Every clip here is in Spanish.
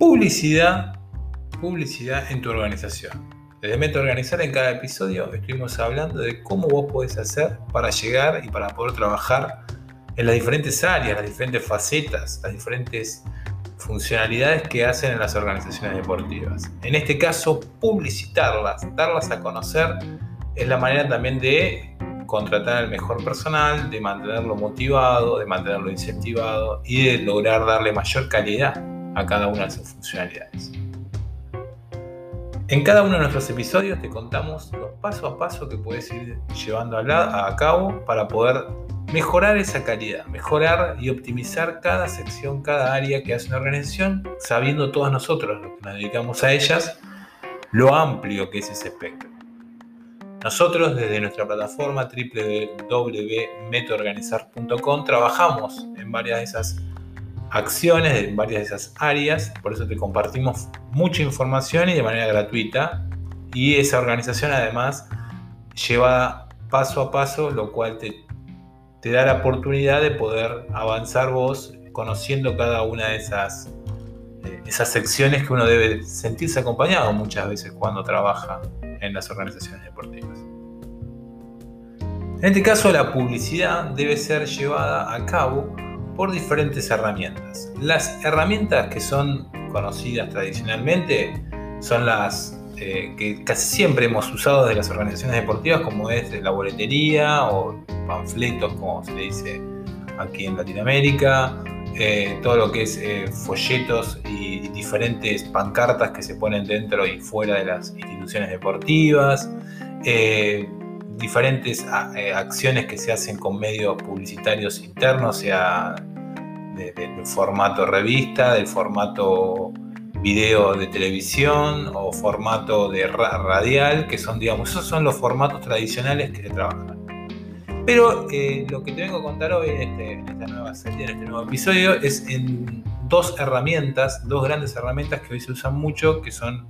Publicidad, publicidad en tu organización. Desde Meta Organizar en cada episodio estuvimos hablando de cómo vos podés hacer para llegar y para poder trabajar en las diferentes áreas, las diferentes facetas, las diferentes funcionalidades que hacen en las organizaciones deportivas. En este caso, publicitarlas, darlas a conocer, es la manera también de contratar al mejor personal, de mantenerlo motivado, de mantenerlo incentivado y de lograr darle mayor calidad a cada una de sus funcionalidades. En cada uno de nuestros episodios te contamos los pasos a paso que puedes ir llevando a, cabo para poder mejorar esa calidad, mejorar y optimizar cada sección, cada área que hace una organización, sabiendo todos nosotros, los que nos dedicamos a ellas, lo amplio que es ese espectro. Nosotros desde nuestra plataforma www.metoorganizar.com trabajamos en varias de esas acciones en varias de esas áreas, por eso te compartimos mucha información y de manera gratuita. Y esa organización además lleva paso a paso, lo cual te, te da la oportunidad de poder avanzar vos conociendo cada una de esas, eh, esas secciones que uno debe sentirse acompañado muchas veces cuando trabaja en las organizaciones deportivas. En este caso, la publicidad debe ser llevada a cabo por diferentes herramientas. Las herramientas que son conocidas tradicionalmente son las eh, que casi siempre hemos usado de las organizaciones deportivas, como es la boletería o panfletos, como se dice aquí en Latinoamérica, eh, todo lo que es eh, folletos y diferentes pancartas que se ponen dentro y fuera de las instituciones deportivas, diferentes acciones que se hacen con medios publicitarios internos, sea del formato revista, del formato video de televisión o formato de radial, que son, digamos, esos son los formatos tradicionales que se trabajan. Pero eh, lo que te vengo a contar hoy este, en, esta nueva serie, en este nuevo episodio, es en dos herramientas, dos grandes herramientas que hoy se usan mucho, que son,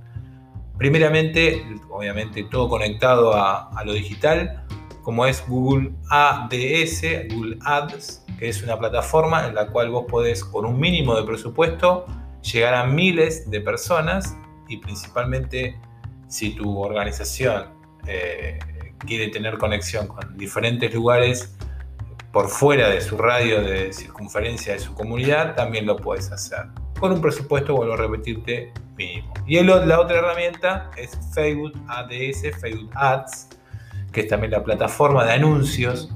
primeramente, obviamente todo conectado a lo digital, como es Google ADS, Google Ads, que es una plataforma en la cual vos podés, con un mínimo de presupuesto, llegar a miles de personas y principalmente si tu organización eh, quiere tener conexión con diferentes lugares por fuera de su radio de circunferencia de su comunidad, también lo puedes hacer. Con un presupuesto, vuelvo a repetirte, mínimo. Y la otra herramienta es Facebook ADS, Facebook Ads, que es también la plataforma de anuncios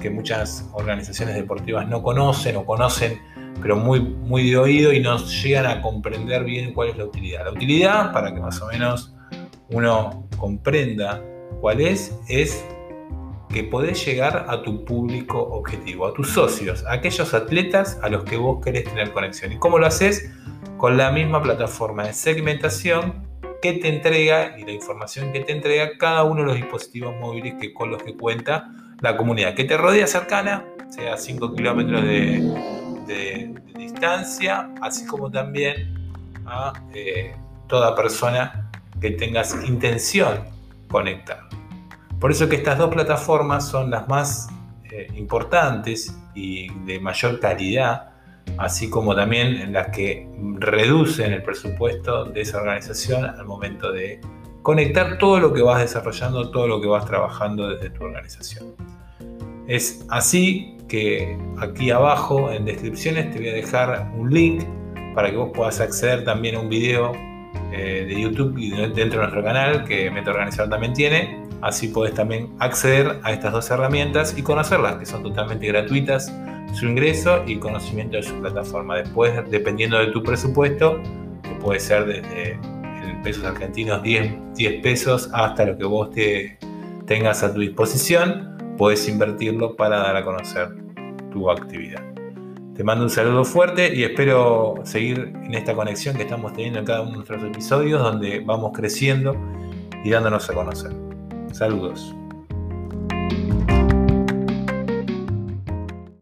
que muchas organizaciones deportivas no conocen o conocen, pero muy, muy de oído y no llegan a comprender bien cuál es la utilidad. La utilidad, para que más o menos uno comprenda cuál es, es que podés llegar a tu público objetivo, a tus socios, a aquellos atletas a los que vos querés tener conexión. ¿Y cómo lo haces? Con la misma plataforma de segmentación que te entrega y la información que te entrega cada uno de los dispositivos móviles que, con los que cuenta la comunidad que te rodea cercana, sea 5 kilómetros de, distancia, así como también a eh, toda persona que tengas intención conectar. Por eso que estas dos plataformas son las más eh, importantes y de mayor calidad, así como también las que reducen el presupuesto de esa organización al momento de conectar todo lo que vas desarrollando, todo lo que vas trabajando desde tu organización. Es así que aquí abajo en descripciones te voy a dejar un link para que vos puedas acceder también a un video eh, de YouTube dentro de nuestro canal que Meta Organizador también tiene. Así puedes también acceder a estas dos herramientas y conocerlas, que son totalmente gratuitas, su ingreso y conocimiento de su plataforma. Después, dependiendo de tu presupuesto, que puede ser desde pesos argentinos 10, 10 pesos hasta lo que vos te tengas a tu disposición, puedes invertirlo para dar a conocer tu actividad. Te mando un saludo fuerte y espero seguir en esta conexión que estamos teniendo en cada uno de nuestros episodios donde vamos creciendo y dándonos a conocer. Saludos.